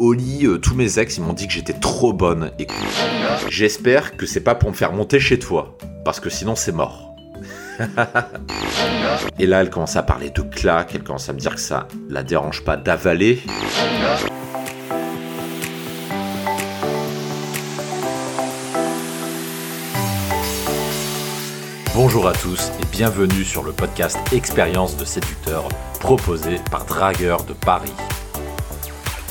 Lit, euh, tous mes ex, ils m'ont dit que j'étais trop bonne. Et j'espère que c'est pas pour me faire monter chez toi, parce que sinon c'est mort. et là, elle commence à parler de claques, elle commence à me dire que ça la dérange pas d'avaler. Bonjour à tous et bienvenue sur le podcast Expérience de séducteur proposé par Dragueur de Paris.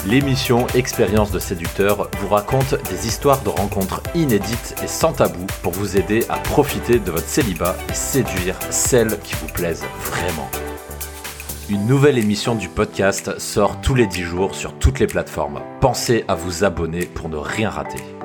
L'émission Expérience de séducteur vous raconte des histoires de rencontres inédites et sans tabou pour vous aider à profiter de votre célibat et séduire celles qui vous plaisent vraiment. Une nouvelle émission du podcast sort tous les 10 jours sur toutes les plateformes. Pensez à vous abonner pour ne rien rater.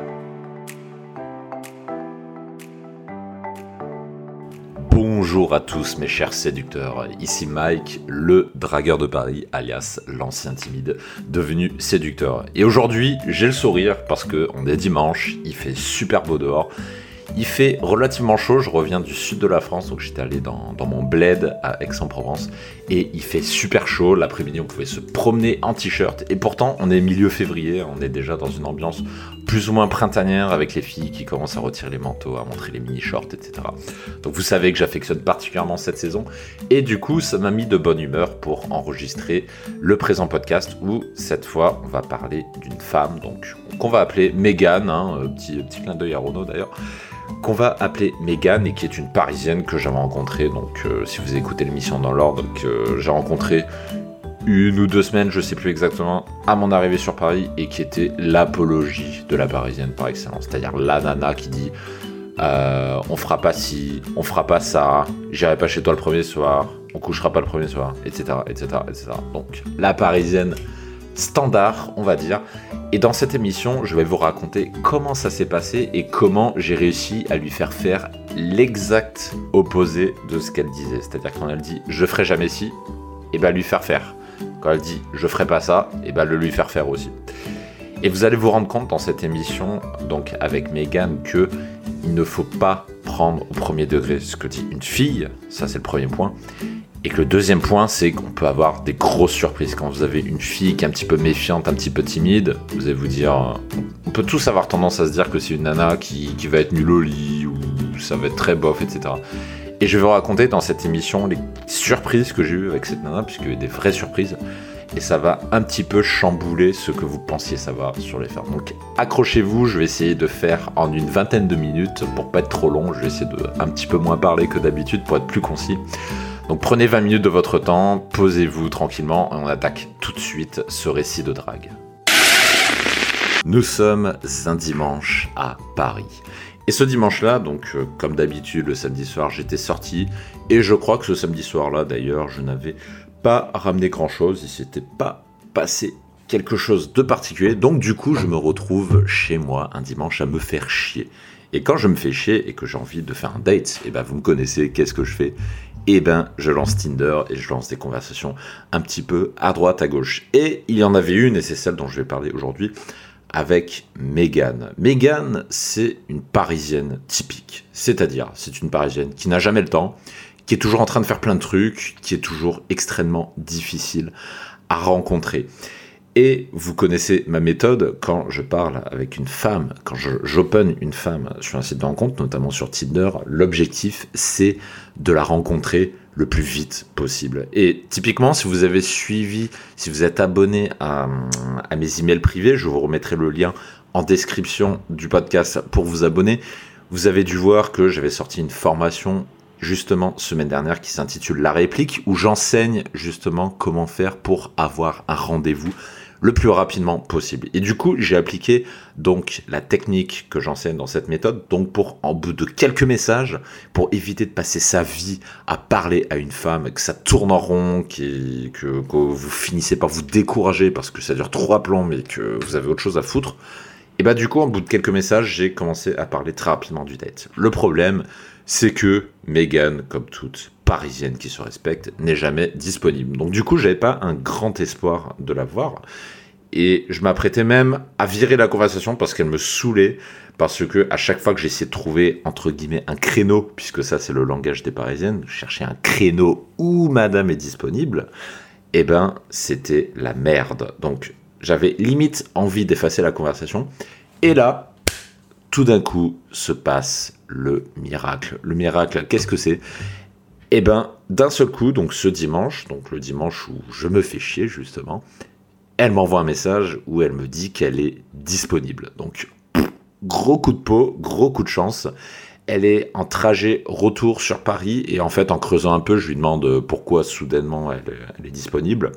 Bonjour à tous mes chers séducteurs, ici Mike, le dragueur de Paris, alias l'ancien timide, devenu séducteur. Et aujourd'hui, j'ai le sourire parce qu'on est dimanche, il fait super beau dehors, il fait relativement chaud, je reviens du sud de la France, donc j'étais allé dans, mon bled à Aix-en-Provence, et il fait super chaud, l'après-midi on pouvait se promener en t-shirt, et pourtant on est milieu février, on est déjà dans une ambiance plus ou moins printanière avec les filles qui commencent à retirer les manteaux, à montrer les mini-shorts, etc. Donc vous savez que j'affectionne particulièrement cette saison, et du coup ça m'a mis de bonne humeur pour enregistrer le présent podcast où cette fois on va parler d'une femme, donc qu'on va appeler Megan, hein, petit, petit clin d'œil à Renault d'ailleurs qu'on va appeler Megan et qui est une parisienne que j'avais rencontrée. Donc, euh, si vous écoutez l'émission dans l'ordre, que j'ai rencontré une ou deux semaines, je sais plus exactement, à mon arrivée sur Paris et qui était l'apologie de la parisienne par excellence. C'est-à-dire la nana qui dit euh, on fera pas ci, on fera pas ça, j'irai pas chez toi le premier soir, on couchera pas le premier soir, etc. etc., etc. Donc, la parisienne standard, on va dire. Et dans cette émission, je vais vous raconter comment ça s'est passé et comment j'ai réussi à lui faire faire l'exact opposé de ce qu'elle disait. C'est-à-dire quand elle dit je ferai jamais ci, et ben lui faire faire. Quand elle dit je ferai pas ça, et ben le lui faire faire aussi. Et vous allez vous rendre compte dans cette émission, donc avec Megan, que il ne faut pas prendre au premier degré ce que dit une fille, ça c'est le premier point, et que le deuxième point, c'est qu'on peut avoir des grosses surprises. Quand vous avez une fille qui est un petit peu méfiante, un petit peu timide, vous allez vous dire. On peut tous avoir tendance à se dire que c'est une nana qui, va être nulle au lit, ou ça va être très bof, etc. Et je vais vous raconter dans cette émission les surprises que j'ai eues avec cette nana, puisqu'il y a eu des vraies surprises. Et ça va un petit peu chambouler ce que vous pensiez savoir sur les femmes. Donc accrochez-vous, je vais essayer de faire en une vingtaine de minutes pour pas être trop long. Je vais essayer de un petit peu moins parler que d'habitude pour être plus concis. Donc prenez 20 minutes de votre temps, posez-vous tranquillement et on attaque tout de suite ce récit de drague. Nous sommes un dimanche à Paris. Et ce dimanche-là, donc euh, comme d'habitude le samedi soir, j'étais sorti et je crois que ce samedi soir-là d'ailleurs, je n'avais pas ramené grand-chose, il s'était pas passé quelque chose de particulier. Donc du coup, je me retrouve chez moi un dimanche à me faire chier. Et quand je me fais chier et que j'ai envie de faire un date, et eh ben vous me connaissez, qu'est-ce que je fais? Eh ben je lance Tinder et je lance des conversations un petit peu à droite, à gauche. Et il y en avait une, et c'est celle dont je vais parler aujourd'hui, avec Megan. Megan, c'est une Parisienne typique. C'est-à-dire, c'est une Parisienne qui n'a jamais le temps, qui est toujours en train de faire plein de trucs, qui est toujours extrêmement difficile à rencontrer. Et vous connaissez ma méthode quand je parle avec une femme, quand j'open une femme sur un site de rencontre, notamment sur Tinder, l'objectif c'est de la rencontrer le plus vite possible. Et typiquement, si vous avez suivi, si vous êtes abonné à, à mes emails privés, je vous remettrai le lien en description du podcast pour vous abonner. Vous avez dû voir que j'avais sorti une formation justement semaine dernière qui s'intitule La réplique où j'enseigne justement comment faire pour avoir un rendez-vous le plus rapidement possible. Et du coup, j'ai appliqué donc la technique que j'enseigne dans cette méthode, donc pour en bout de quelques messages, pour éviter de passer sa vie à parler à une femme, que ça tourne en rond, que, vous finissez par vous décourager parce que ça dure trois plans, mais que vous avez autre chose à foutre. Et bah du coup, en bout de quelques messages, j'ai commencé à parler très rapidement du date. Le problème, c'est que Megan, comme toute parisienne qui se respecte, n'est jamais disponible. Donc du coup, j'avais pas un grand espoir de la voir. Et je m'apprêtais même à virer la conversation parce qu'elle me saoulait, parce que à chaque fois que j'essayais de trouver entre guillemets un créneau, puisque ça c'est le langage des parisiennes, chercher un créneau où madame est disponible, eh ben c'était la merde. Donc J'avais limite envie d'effacer la conversation. Et là, tout d'un coup, se passe le miracle. Le miracle, qu'est-ce que c'est? Eh ben, d'un seul coup, donc ce dimanche, donc le dimanche où je me fais chier justement, elle m'envoie un message où elle me dit qu'elle est disponible. Donc, gros coup de peau, gros coup de chance. Elle est en trajet retour sur Paris et en fait, en creusant un peu, je lui demande pourquoi soudainement elle, est disponible.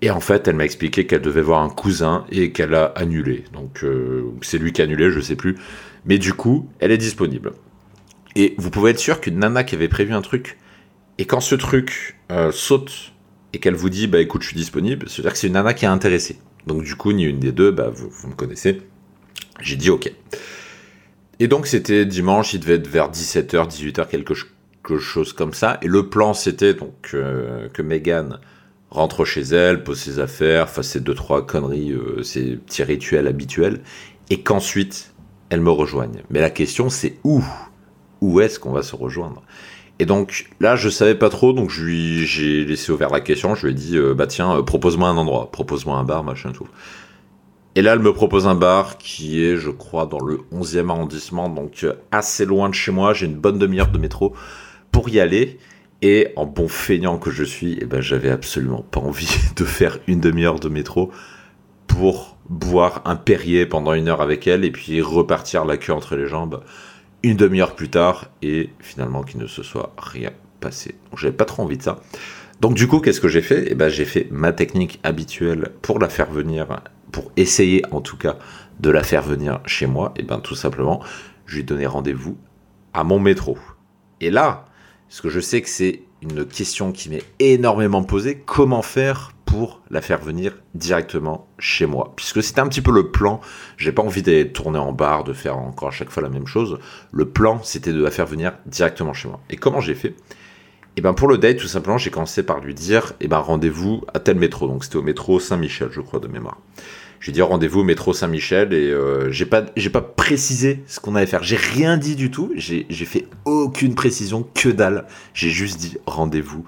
Et en fait, elle m'a expliqué qu'elle devait voir un cousin et qu'elle a annulé. Donc, euh, c'est lui qui a annulé, je sais plus. Mais du coup, elle est disponible. Et vous pouvez être sûr qu'une nana qui avait prévu un truc, et quand ce truc euh, saute et qu'elle vous dit, bah écoute, je suis disponible, c'est-à-dire que c'est une nana qui est intéressée. Donc du coup, ni une des deux, bah vous, me connaissez. J'ai dit ok. Et donc c'était dimanche, il devait être vers 17h, 18h, quelque, chose comme ça. Et le plan, c'était donc euh, que Megan rentre chez elle, pose ses affaires, fasse ses deux trois conneries, euh, ses petits rituels habituels, et qu'ensuite elle me rejoigne. Mais la question c'est où? Où est-ce qu'on va se rejoindre? Et donc là, je savais pas trop, donc j'ai laissé ouvert la question. Je lui ai dit, euh, bah tiens, euh, propose-moi un endroit, propose-moi un bar, machin tout. Et là, elle me propose un bar qui est, je crois, dans le 11e arrondissement, donc euh, assez loin de chez moi. J'ai une bonne demi-heure de métro pour y aller. Et en bon feignant que je suis, eh ben, j'avais absolument pas envie de faire une demi-heure de métro pour boire un Perrier pendant une heure avec elle et puis repartir la queue entre les jambes une demi-heure plus tard et finalement qu'il ne se soit rien passé. Donc j'avais pas trop envie de ça. Donc du coup, qu'est-ce que j'ai fait? Eh ben j'ai fait ma technique habituelle pour la faire venir, pour essayer en tout cas de la faire venir chez moi. Et ben tout simplement, je lui ai donné rendez-vous à mon métro. Et là, parce que je sais que c'est une question qui m'est énormément posée, comment faire pour la faire venir directement chez moi. Puisque c'était un petit peu le plan, j'ai pas envie d'être tourné en bar, de faire encore à chaque fois la même chose. Le plan, c'était de la faire venir directement chez moi. Et comment j'ai fait? Et eh ben pour le date, tout simplement, j'ai commencé par lui dire, et eh ben rendez-vous à tel métro. Donc c'était au métro Saint-Michel, je crois, de mémoire. J'ai dit rendez-vous au métro Saint-Michel et euh, j'ai pas j'ai pas précisé ce qu'on allait faire. J'ai rien dit du tout. J'ai fait aucune précision, que dalle. J'ai juste dit rendez-vous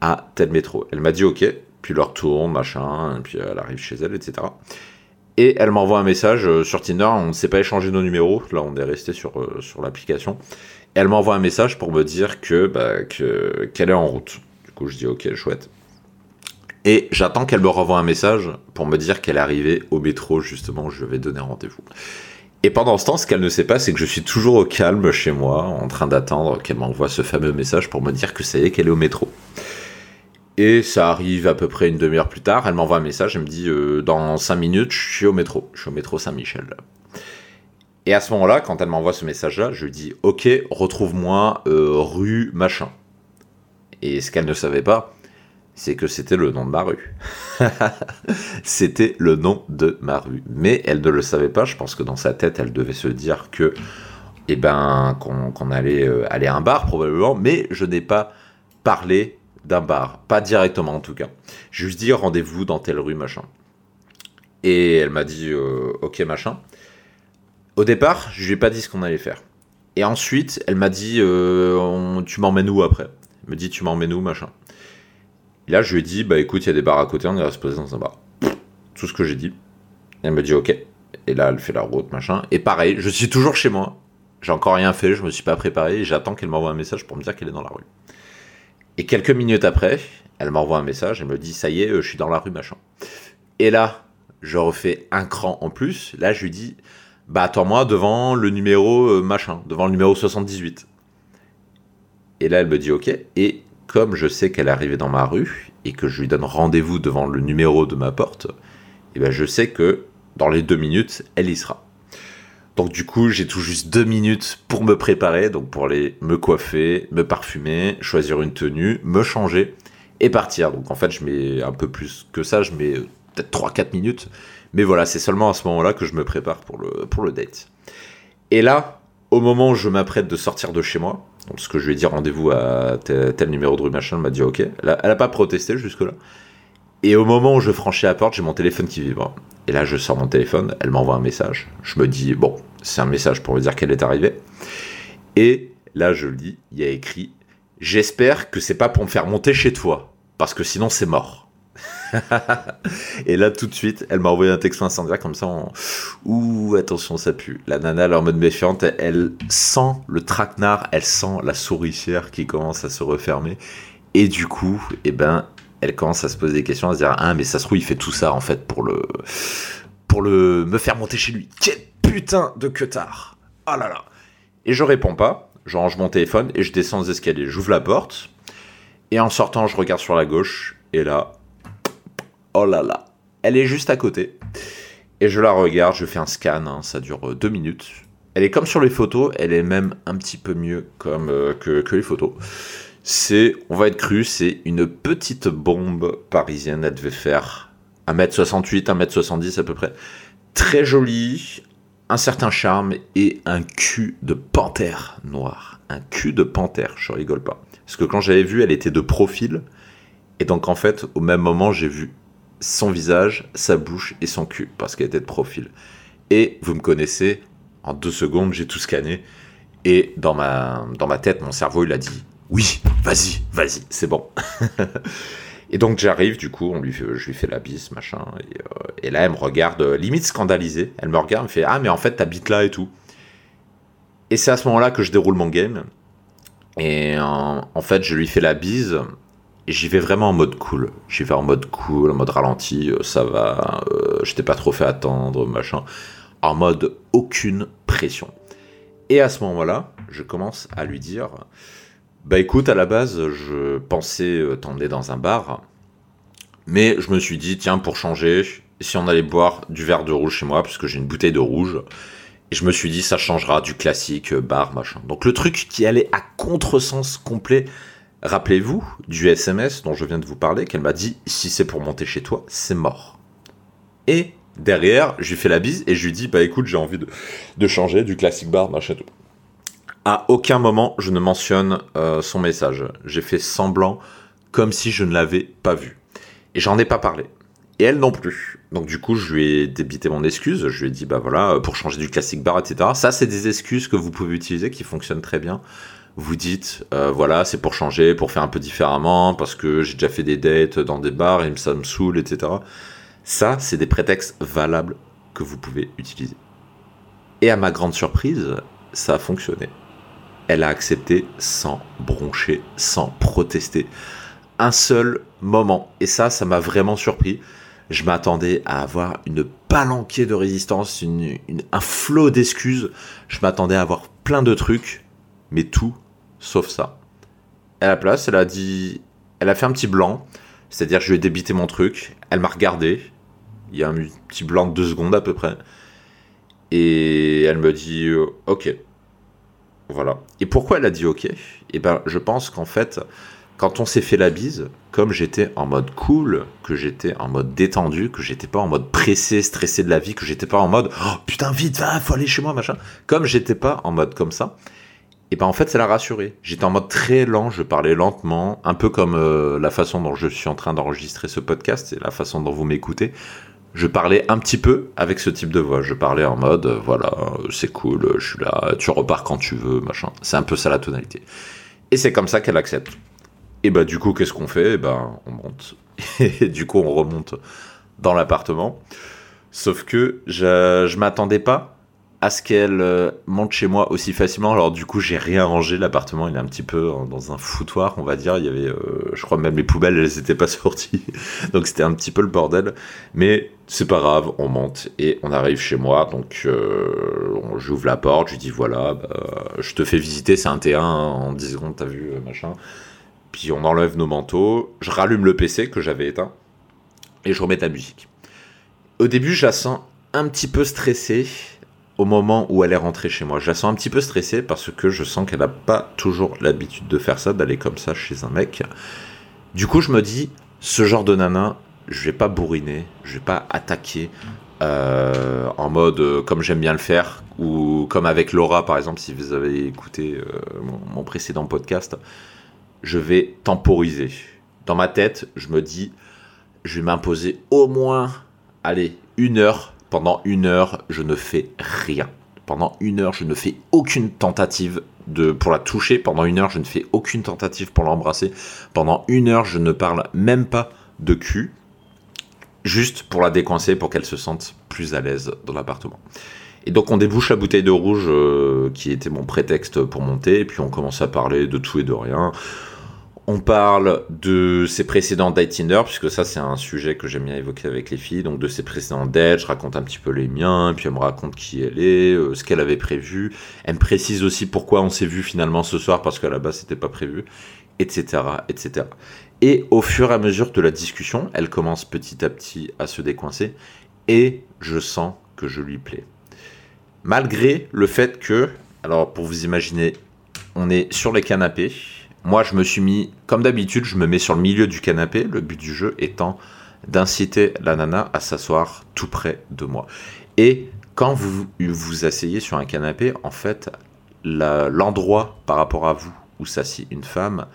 à tel métro. Elle m'a dit ok puis leur tourne, machin, et puis elle arrive chez elle, etc. Et elle m'envoie un message euh, sur Tinder, on ne s'est pas échangé nos numéros, là on est resté sur, euh, sur l'application. Elle m'envoie un message pour me dire que bah, qu'elle est en route. Du coup je dis ok, chouette. Et j'attends qu'elle me renvoie un message pour me dire qu'elle est arrivée au métro, justement, où je vais donner rendez-vous. Et pendant ce temps, ce qu'elle ne sait pas, c'est que je suis toujours au calme chez moi, en train d'attendre qu'elle m'envoie ce fameux message pour me dire que ça y est, qu'elle est au métro. Et ça arrive à peu près une demi-heure plus tard, elle m'envoie un message, elle me dit euh, dans 5 minutes, je suis au métro, je suis au métro Saint-Michel. Et à ce moment-là, quand elle m'envoie ce message-là, je lui dis Ok, retrouve-moi euh, rue machin. Et ce qu'elle ne savait pas, c'est que c'était le nom de ma rue. c'était le nom de ma rue. Mais elle ne le savait pas, je pense que dans sa tête, elle devait se dire que, eh ben, qu'on allait euh, aller à un bar probablement, mais je n'ai pas parlé d'un bar. Pas directement en tout cas. Juste dit rendez-vous dans telle rue, machin. Et elle m'a dit euh, ok, machin. Au départ, je lui ai pas dit ce qu'on allait faire. Et ensuite, elle m'a dit euh, tu m'emmènes où après? Elle me dit tu m'emmènes où, machin. Et là, je lui ai dit bah écoute, il y a des bars à côté, on ira se poser dans un bar. Tout ce que j'ai dit. elle me dit ok. Et là, elle fait la route, machin. Et pareil, je suis toujours chez moi. J'ai encore rien fait, je me suis pas préparé. J'attends qu'elle m'envoie un message pour me dire qu'elle est dans la rue. Et quelques minutes après, elle m'envoie un message, elle me dit ça y est, euh, je suis dans la rue machin. Et là, je refais un cran en plus. Là, je lui dis bah attends-moi devant le numéro euh, machin, devant le numéro 78. Et là, elle me dit ok. Et comme je sais qu'elle est arrivée dans ma rue et que je lui donne rendez-vous devant le numéro de ma porte, et eh ben je sais que dans les deux minutes, elle y sera. Donc du coup, j'ai tout juste deux minutes pour me préparer, donc pour aller me coiffer, me parfumer, choisir une tenue, me changer et partir. Donc en fait, je mets un peu plus que ça, je mets peut-être 3-4 minutes. Mais voilà, c'est seulement à ce moment-là que je me prépare pour le, pour date. Et là, au moment où je m'apprête de sortir de chez moi, donc ce que je lui ai dit rendez-vous à tel, numéro de rue machin, elle m'a dit ok. Elle n'a pas protesté jusque-là. Et au moment où je franchis la porte, j'ai mon téléphone qui vibre. Et là, je sors mon téléphone, elle m'envoie un message. Je me dis, bon, c'est un message pour me dire qu'elle est arrivée. Et là, je lis, il y a écrit J'espère que c'est pas pour me faire monter chez toi, parce que sinon c'est mort. et là, tout de suite, elle m'a envoyé un texte incendiaire comme ça. En... Ouh, attention, ça pue. La nana, elle en mode méfiante. Elle sent le traquenard, elle sent la souricière qui commence à se refermer. Et du coup, eh ben, elle commence à se poser des questions, à se dire Ah, mais ça se trouve, il fait tout ça en fait pour le. pour le. me faire monter chez lui. Quel putain de tard Oh là là Et je réponds pas. Je range mon téléphone et je descends les escaliers. J'ouvre la porte. Et en sortant, je regarde sur la gauche. Et là, Oh là là. Elle est juste à côté. Et je la regarde, je fais un scan, hein, ça dure euh, deux minutes. Elle est comme sur les photos, elle est même un petit peu mieux comme, euh, que, les photos. C'est, on va être cru, c'est une petite bombe parisienne. Elle devait faire 1m68, 1m70 à peu près. Très jolie, un certain charme et un cul de panthère noire. Un cul de panthère, je rigole pas. Parce que quand j'avais vu, elle était de profil. Et donc en fait, au même moment, j'ai vu son visage, sa bouche et son cul, parce qu'elle était de profil. Et vous me connaissez, en deux secondes, j'ai tout scanné. Et dans ma, dans ma tête, mon cerveau, il a dit Oui, vas-y, vas-y, c'est bon. et donc j'arrive, du coup, on lui je lui fais la bise, machin. Et, euh, et, là, elle me regarde, euh, limite scandalisée. Elle me regarde, me fait Ah, mais en fait, t'habites là et tout. Et c'est à ce moment-là que je déroule mon game. Et en fait, je lui fais la bise j'y vais vraiment en mode cool. J'y vais en mode cool, en mode ralenti, euh, ça va, euh, je t'ai pas trop fait attendre, machin. En mode aucune pression. Et à ce moment-là, je commence à lui dire Bah écoute, à la base, je pensais euh, t'emmener dans un bar, mais je me suis dit, tiens, pour changer, si on allait boire du verre de rouge chez moi, puisque j'ai une bouteille de rouge, et je me suis dit, ça changera du classique bar, machin. Donc le truc qui allait à contresens complet Rappelez-vous du SMS dont je viens de vous parler, qu'elle m'a dit si c'est pour monter chez toi, c'est mort. Et derrière, je lui fais la bise et je lui dis bah écoute, j'ai envie de, changer du classic bar, machin. À aucun moment je ne mentionne euh, son message. J'ai fait semblant comme si je ne l'avais pas vu. Et j'en ai pas parlé. Et elle non plus. Donc du coup, je lui ai débité mon excuse. Je lui ai dit, bah voilà, pour changer du classic bar, etc. Ça, c'est des excuses que vous pouvez utiliser qui fonctionnent très bien vous dites euh, voilà c'est pour changer, pour faire un peu différemment, parce que j'ai déjà fait des dates dans des bars et ça me saoule, etc. Ça, c'est des prétextes valables que vous pouvez utiliser. Et à ma grande surprise, ça a fonctionné. Elle a accepté sans broncher, sans protester. Un seul moment. Et ça, ça m'a vraiment surpris. Je m'attendais à avoir une palanquée de résistance, un flot d'excuses. Je m'attendais à avoir plein de trucs, mais tout sauf ça. À la place, elle a dit, elle a fait un petit blanc, c'est-à-dire je lui ai débité mon truc, elle m'a regardé, il y a un petit blanc de deux secondes à peu près, et elle me dit euh, ok. Voilà. Et pourquoi elle a dit ok? Eh ben, je pense qu'en fait, quand on s'est fait la bise, comme j'étais en mode cool, que j'étais en mode détendu, que j'étais pas en mode pressé, stressé de la vie, que j'étais pas en mode oh, putain vite, va, faut aller chez moi, machin. Comme j'étais pas en mode comme ça, et ben en fait, ça l'a rassuré. J'étais en mode très lent, je parlais lentement, un peu comme euh, la façon dont je suis en train d'enregistrer ce podcast et la façon dont vous m'écoutez. Je parlais un petit peu avec ce type de voix. Je parlais en mode, euh, voilà, c'est cool, je suis là, tu repars quand tu veux, machin. C'est un peu ça la tonalité. Et c'est comme ça qu'elle accepte. Et bah du coup, qu'est-ce qu'on fait? Et ben on monte. Et du coup, on remonte dans l'appartement. Sauf que je m'attendais pas à qu'elle euh, monte chez moi aussi facilement. Alors du coup, j'ai rien rangé. L'appartement, il est un petit peu dans un foutoir, on va dire. Il y avait, euh, je crois même les poubelles, elles n'étaient pas sorties. Donc c'était un petit peu le bordel. Mais c'est pas grave, on monte et on arrive chez moi. Donc euh, j'ouvre la porte, je dis voilà, bah, je te fais visiter, c'est un T1 en 10 secondes, t'as vu, machin. Puis on enlève nos manteaux. Je rallume le PC que j'avais éteint et je remets la musique. Au début, je la sens un petit peu stressée au moment où elle est rentrée chez moi. Je la sens un petit peu stressée parce que je sens qu'elle n'a pas toujours l'habitude de faire ça, d'aller comme ça chez un mec. Du coup, je me dis, ce genre de nana, je vais pas bourriner, je vais pas attaquer euh, en mode euh, comme j'aime bien le faire, ou comme avec Laura par exemple, si vous avez écouté euh, mon, précédent podcast, je vais temporiser. Dans ma tête, je me dis, je vais m'imposer au moins, allez, une heure pendant une heure, je ne fais rien. Pendant une heure, je ne fais aucune tentative pour la toucher. Pendant une heure, je ne fais aucune tentative pour l'embrasser. Pendant une heure, je ne parle même pas de cul. juste pour la décoincer, pour qu'elle se sente plus à l'aise dans l'appartement. Et donc on débouche la bouteille de rouge euh, qui était mon prétexte pour monter, et puis on commence à parler de tout et de rien. On parle de ses précédents dates Tinder, puisque ça c'est un sujet que j'aime bien évoquer avec les filles, donc de ses précédents dates, je raconte un petit peu les miens, puis elle me raconte qui elle est, euh, ce qu'elle avait prévu. Elle me précise aussi pourquoi on s'est vu finalement ce soir, parce qu'à la base c'était pas prévu, etc., etc. Et au fur et à mesure de la discussion, elle commence petit à petit à se décoincer, et je sens que je lui plais. Malgré le fait que, alors pour vous imaginer, on est sur les canapés. Moi, je me suis mis, comme d'habitude, je me mets sur le milieu du canapé. Le but du jeu étant d'inciter la nana à s'asseoir tout près de moi. Et quand vous vous asseyez sur un canapé, en fait, l'endroit par rapport à vous où s'assied une femme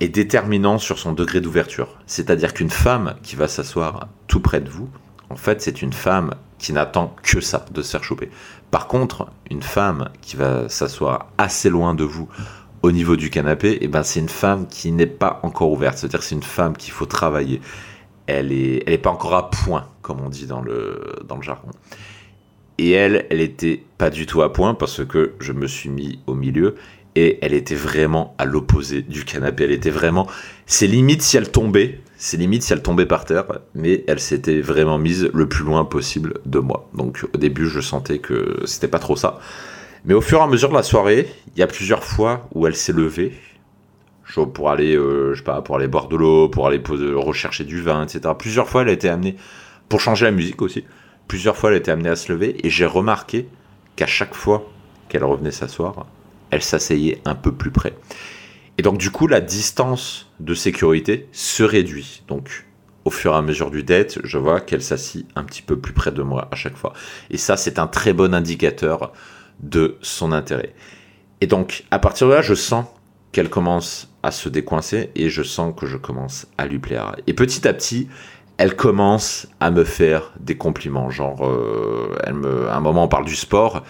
est déterminant sur son degré d'ouverture. C'est-à-dire qu'une femme qui va s'asseoir tout près de vous, en fait, c'est une femme qui n'attend que ça, de se faire choper. Par contre, une femme qui va s'asseoir assez loin de vous au niveau du canapé, et eh ben c'est une femme qui n'est pas encore ouverte. C'est-à-dire c'est une femme qu'il faut travailler. Elle est, elle est pas encore à point, comme on dit dans le, dans le jargon. Et elle, elle était pas du tout à point parce que je me suis mis au milieu et elle était vraiment à l'opposé du canapé. Elle était vraiment. C'est limite si elle tombait, c'est limite si elle tombait par terre, mais elle s'était vraiment mise le plus loin possible de moi. Donc au début, je sentais que c'était pas trop ça. Mais au fur et à mesure de la soirée, il y a plusieurs fois où elle s'est levée. Pour aller, euh, je sais pas, pour aller boire de l'eau, pour aller rechercher du vin, etc. Plusieurs fois, elle a été amenée, pour changer la musique aussi, plusieurs fois, elle a été amenée à se lever. Et j'ai remarqué qu'à chaque fois qu'elle revenait s'asseoir, elle s'asseyait un peu plus près. Et donc du coup, la distance de sécurité se réduit. Donc au fur et à mesure du date, je vois qu'elle s'assit un petit peu plus près de moi à chaque fois. Et ça, c'est un très bon indicateur de son intérêt. Et donc, à partir de là, je sens qu'elle commence à se décoincer et je sens que je commence à lui plaire. Et petit à petit, elle commence à me faire des compliments. Genre, euh, elle me, à un moment, on parle du sport.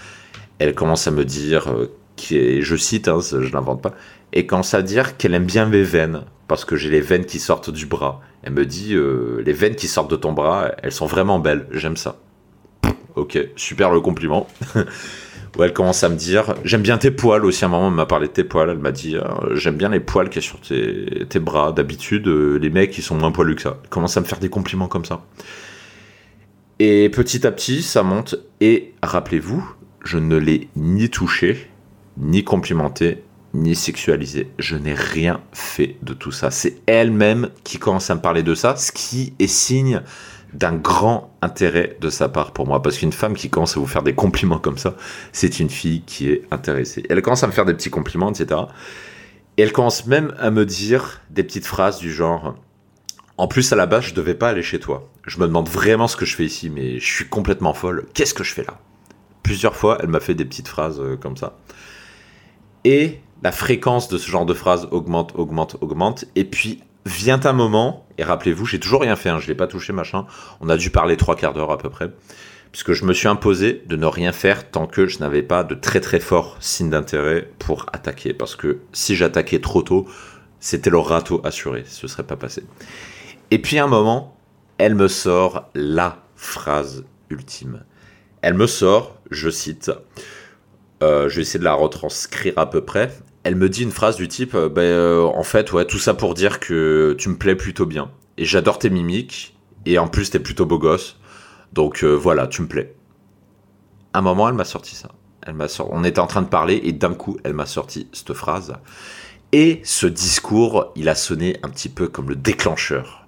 Elle commence à me dire euh, je cite, hein, je l'invente pas, et commence à dire qu'elle aime bien mes veines, parce que j'ai les veines qui sortent du bras. Elle me dit, euh, les veines qui sortent de ton bras, elles sont vraiment belles, j'aime ça. Ok, super le compliment. Elle commence à me dire, j'aime bien tes poils aussi, à un moment elle m'a parlé de tes poils, elle m'a dit, euh, j'aime bien les poils qu'il y a sur tes, tes bras, d'habitude euh, les mecs ils sont moins poilus que ça. Elle commence à me faire des compliments comme ça. Et petit à petit, ça monte, et rappelez-vous, je ne l'ai ni touché, ni complimenté, ni sexualisé. Je n'ai rien fait de tout ça. C'est elle-même qui commence à me parler de ça, ce qui est signe d'un grand intérêt de sa part pour moi. Parce qu'une femme qui commence à vous faire des compliments comme ça, c'est une fille qui est intéressée. Elle commence à me faire des petits compliments, etc. Et elle commence même à me dire des petites phrases du genre En plus, à la base, je devais pas aller chez toi. Je me demande vraiment ce que je fais ici, mais je suis complètement folle. Qu'est-ce que je fais là? Plusieurs fois, elle m'a fait des petites phrases euh, comme ça et la fréquence de ce genre de phrase augmente, augmente, augmente. Et puis vient un moment, et rappelez-vous, j'ai toujours rien fait, hein, je ne l'ai pas touché, machin. On a dû parler trois quarts d'heure à peu près. Puisque je me suis imposé de ne rien faire tant que je n'avais pas de très très fort signe d'intérêt pour attaquer. Parce que si j'attaquais trop tôt, c'était le râteau assuré, ce serait pas passé. Et puis un moment, elle me sort la phrase ultime. Elle me sort, je cite, euh, je vais essayer de la retranscrire à peu près. Elle me dit une phrase du type euh, euh, En fait, ouais, tout ça pour dire que tu me plais plutôt bien. Et j'adore tes mimiques. Et en plus, t'es plutôt beau gosse. Donc voilà, tu me plais. À un moment, elle m'a sorti ça. Elle m'a sorti... On était en train de parler et d'un coup, elle m'a sorti cette phrase. Et ce discours, il a sonné un petit peu comme le déclencheur.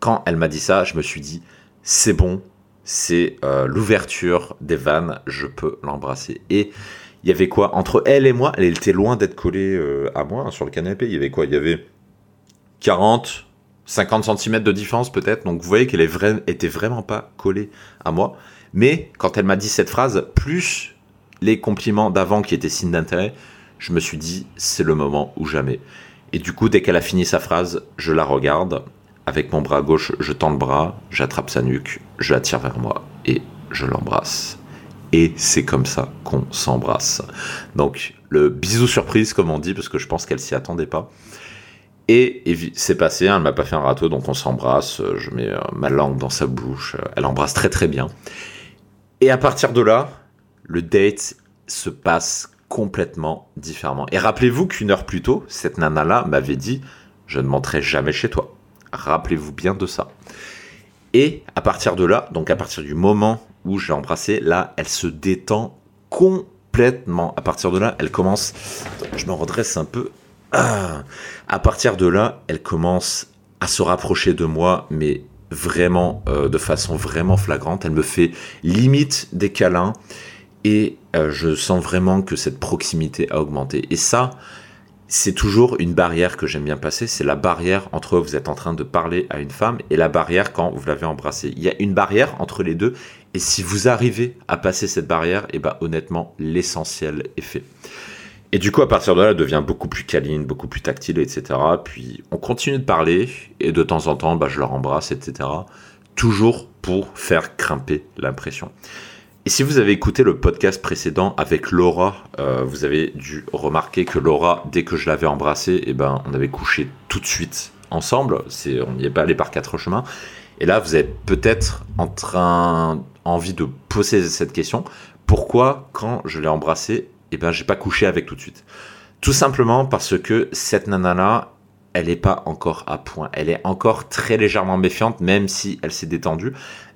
Quand elle m'a dit ça, je me suis dit c'est bon, c'est l'ouverture des vannes, je peux l'embrasser. Et il y avait quoi? Entre elle et moi, elle était loin d'être collée euh, à moi hein, sur le canapé. Il y avait quoi? Il y avait 40, 50 cm de différence peut-être. Donc vous voyez qu'elle était vraiment pas collée à moi. Mais quand elle m'a dit cette phrase, plus les compliments d'avant qui étaient signes d'intérêt, je me suis dit c'est le moment ou jamais. Et du coup, dès qu'elle a fini sa phrase, je la regarde. Avec mon bras gauche, je tends le bras, j'attrape sa nuque, je la tire vers moi et je l'embrasse et c'est comme ça qu'on s'embrasse. Donc le bisou surprise comme on dit parce que je pense qu'elle s'y attendait pas. Et, c'est passé, elle m'a pas fait un râteau, donc on s'embrasse, je mets ma langue dans sa bouche, elle embrasse très très bien. Et à partir de là, le date se passe complètement différemment. Et rappelez-vous qu'une heure plus tôt, cette nana-là m'avait dit Je ne monterai jamais chez toi. Rappelez-vous bien de ça. Et à partir de là, donc à partir du moment où j'ai embrassé, là, elle se détend complètement. À partir de là, elle commence. Je me redresse un peu. Ah. À partir de là, elle commence à se rapprocher de moi, mais vraiment euh, de façon vraiment flagrante. Elle me fait limite des câlins et euh, je sens vraiment que cette proximité a augmenté. Et ça, c'est toujours une barrière que j'aime bien passer, c'est la barrière entre vous êtes en train de parler à une femme et la barrière quand vous l'avez embrassée. Il y a une barrière entre les deux et si vous arrivez à passer cette barrière, et eh ben honnêtement, l'essentiel est fait. Et du coup, à partir de là, elle devient beaucoup plus câline, beaucoup plus tactile, etc. Puis on continue de parler et de temps en temps, bah, je leur embrasse, etc. Toujours pour faire grimper l'impression. Et si vous avez écouté le podcast précédent avec Laura, euh, vous avez dû remarquer que Laura, dès que je l'avais embrassée, eh ben, on avait couché tout de suite ensemble. C'est, on n'y est pas allé par quatre chemins. Et là, vous êtes peut-être en train, envie de poser cette question. Pourquoi, quand je l'ai embrassée, eh ben, j'ai pas couché avec tout de suite? Tout simplement parce que cette nana-là, elle n'est pas encore à point. Elle est encore très légèrement méfiante, même si elle s'est détendue.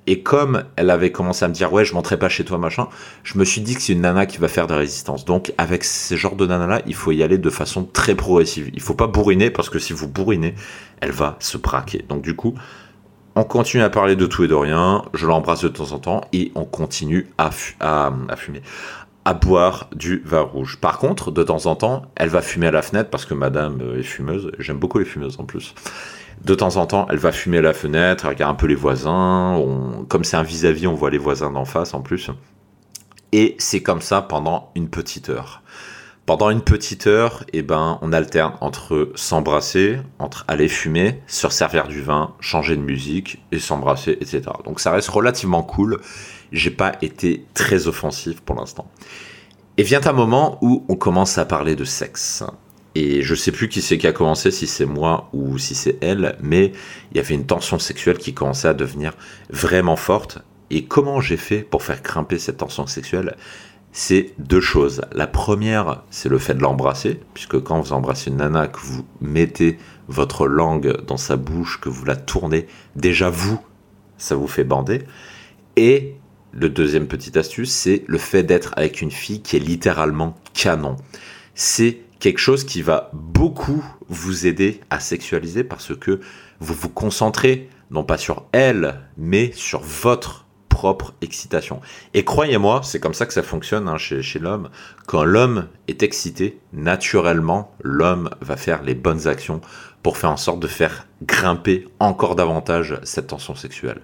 Et comme elle avait commencé à me dire ouais je montrerai pas chez toi machin, je me suis dit que c'est une nana qui va faire des résistances. Donc avec ce genre de nana là, il faut y aller de façon très progressive. Il faut pas bourriner parce que si vous bourrinez, elle va se braquer. Donc du coup, on continue à parler de tout et de rien. Je l'embrasse de temps en temps et on continue à, fumer à boire du vin rouge. Par contre, de temps en temps, elle va fumer à la fenêtre parce que madame est fumeuse. J'aime beaucoup les fumeuses en plus. De temps en temps, elle va fumer à la fenêtre, elle regarde un peu les voisins. Comme c'est un vis-à-vis, on voit les voisins d'en face en plus. Et c'est comme ça pendant une petite heure. Pendant une petite heure, eh ben, on alterne entre s'embrasser, entre aller fumer, se servir du vin, changer de musique et s'embrasser, etc. Donc ça reste relativement cool j'ai pas été très offensif pour l'instant. Et vient un moment où on commence à parler de sexe. Et je sais plus qui c'est qui a commencé, si c'est moi ou si c'est elle, mais il y avait une tension sexuelle qui commençait à devenir vraiment forte. Et comment j'ai fait pour faire grimper cette tension sexuelle? C'est deux choses. La première, c'est le fait de l'embrasser, puisque quand vous embrassez une nana, que vous mettez votre langue dans sa bouche, que vous la tournez, déjà vous, ça vous fait bander. Et le deuxième petite astuce, c'est le fait d'être avec une fille qui est littéralement canon. C'est quelque chose qui va beaucoup vous aider à sexualiser parce que vous vous concentrez non pas sur elle, mais sur votre propre excitation. Et croyez-moi, c'est comme ça que ça fonctionne hein, chez, chez l'homme. Quand l'homme est excité, naturellement, l'homme va faire les bonnes actions pour faire en sorte de faire grimper encore davantage cette tension sexuelle.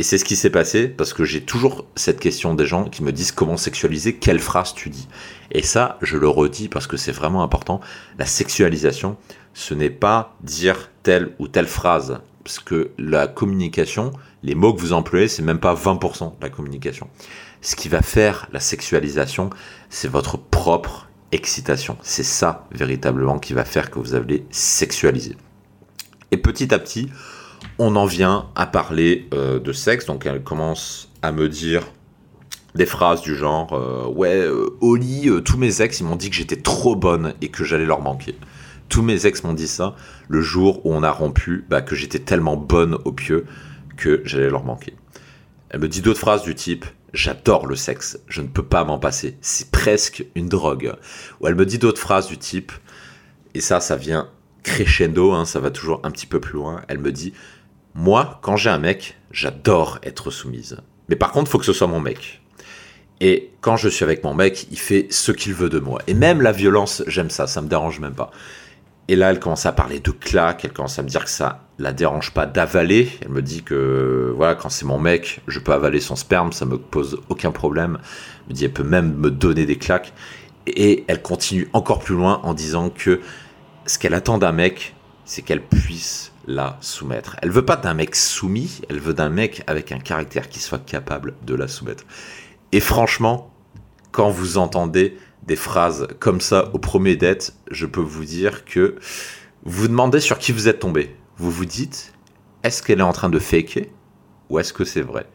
Et c'est ce qui s'est passé parce que j'ai toujours cette question des gens qui me disent comment sexualiser, quelle phrase tu dis. Et ça, je le redis parce que c'est vraiment important. La sexualisation, ce n'est pas dire telle ou telle phrase. Parce que la communication, les mots que vous employez, c'est même pas 20% de la communication. Ce qui va faire la sexualisation, c'est votre propre excitation. C'est ça véritablement qui va faire que vous allez sexualiser. Et petit à petit, on en vient à parler euh, de sexe. Donc elle commence à me dire des phrases du genre euh, ouais euh, lit tous mes ex ils m'ont dit que j'étais trop bonne et que j'allais leur manquer tous mes ex m'ont dit ça le jour où on a rompu bah, que j'étais tellement bonne au pieu j'allais leur manquer elle me dit d'autres phrases du type j'adore le sexe je ne peux pas m'en passer c'est presque une drogue ou elle me dit d'autres phrases du type et ça ça vient crescendo hein, ça va toujours un petit peu plus loin elle me dit moi, quand j'ai un mec, j'adore être soumise. Mais par contre, faut que ce soit mon mec. Et quand je suis avec mon mec, il fait ce qu'il veut de moi. Et même la violence, j'aime ça, ça me dérange même pas. Et là, elle commence à parler de claques, elle commence à me dire que ça la dérange pas d'avaler. Elle me dit que voilà, quand c'est mon mec, je peux avaler son sperme, ça me pose aucun problème. Elle me dit, elle peut même me donner des claques. Et elle continue encore plus loin en disant que ce qu'elle attend d'un mec, c'est qu'elle puisse la soumettre. Elle veut pas d'un mec soumis, elle veut d'un mec avec un caractère qui soit capable de la soumettre. Et franchement, quand vous entendez des phrases comme ça au premier date, je peux vous dire que vous vous demandez sur qui vous êtes tombé. Vous vous dites, est-ce qu'elle est en train de faker ou est-ce que c'est vrai?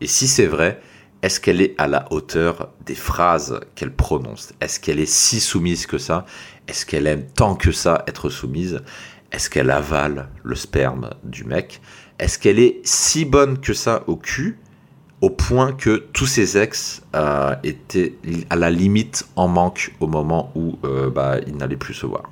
Et si c'est vrai, est-ce qu'elle est à la hauteur des phrases qu'elle prononce? Est-ce qu'elle est si soumise que ça? Est-ce qu'elle aime tant que ça être soumise? Est-ce qu'elle avale le sperme du mec? Est-ce qu'elle est si bonne que ça au cul? Au point que tous ses ex euh, étaient à la limite en manque au moment où euh, bah, ils n'allaient plus se voir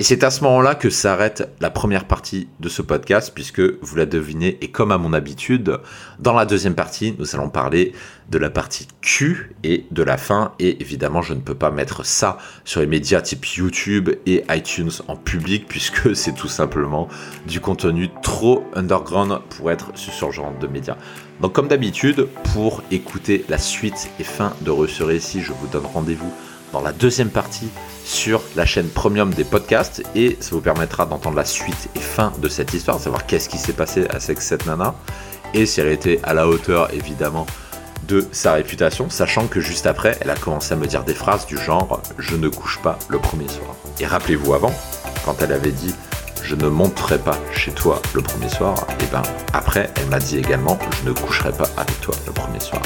et c'est à ce moment-là que s'arrête la première partie de ce podcast, puisque vous la devinez, et comme à mon habitude, dans la deuxième partie, nous allons parler de la partie Q et de la fin. Et évidemment, je ne peux pas mettre ça sur les médias type YouTube et iTunes en public, puisque c'est tout simplement du contenu trop underground pour être sur ce genre de médias. Donc comme d'habitude, pour écouter la suite et fin de ce récit, je vous donne rendez-vous dans la deuxième partie sur la chaîne premium des podcasts et ça vous permettra d'entendre la suite et fin de cette histoire, savoir qu'est-ce qui s'est passé avec cette nana et si elle était à la hauteur évidemment de sa réputation, sachant que juste après, elle a commencé à me dire des phrases du genre je ne couche pas le premier soir. Et rappelez-vous avant, quand elle avait dit je ne monterai pas chez toi le premier soir, et ben après elle m'a dit également je ne coucherai pas avec toi le premier soir.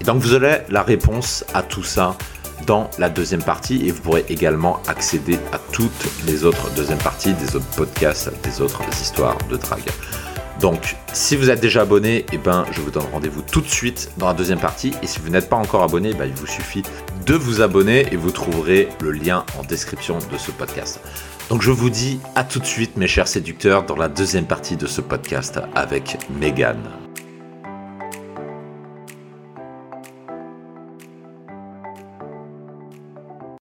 Et donc vous aurez la réponse à tout ça dans la deuxième partie et vous pourrez également accéder à toutes les autres deuxièmes parties des autres podcasts, des autres histoires de drague. Donc, si vous êtes déjà abonné, eh ben, je vous donne rendez-vous tout de suite dans la deuxième partie. Et si vous n'êtes pas encore abonné, ben, il vous suffit de vous abonner et vous trouverez le lien en description de ce podcast. Donc, je vous dis à tout de suite, mes chers séducteurs, dans la deuxième partie de ce podcast avec Megan.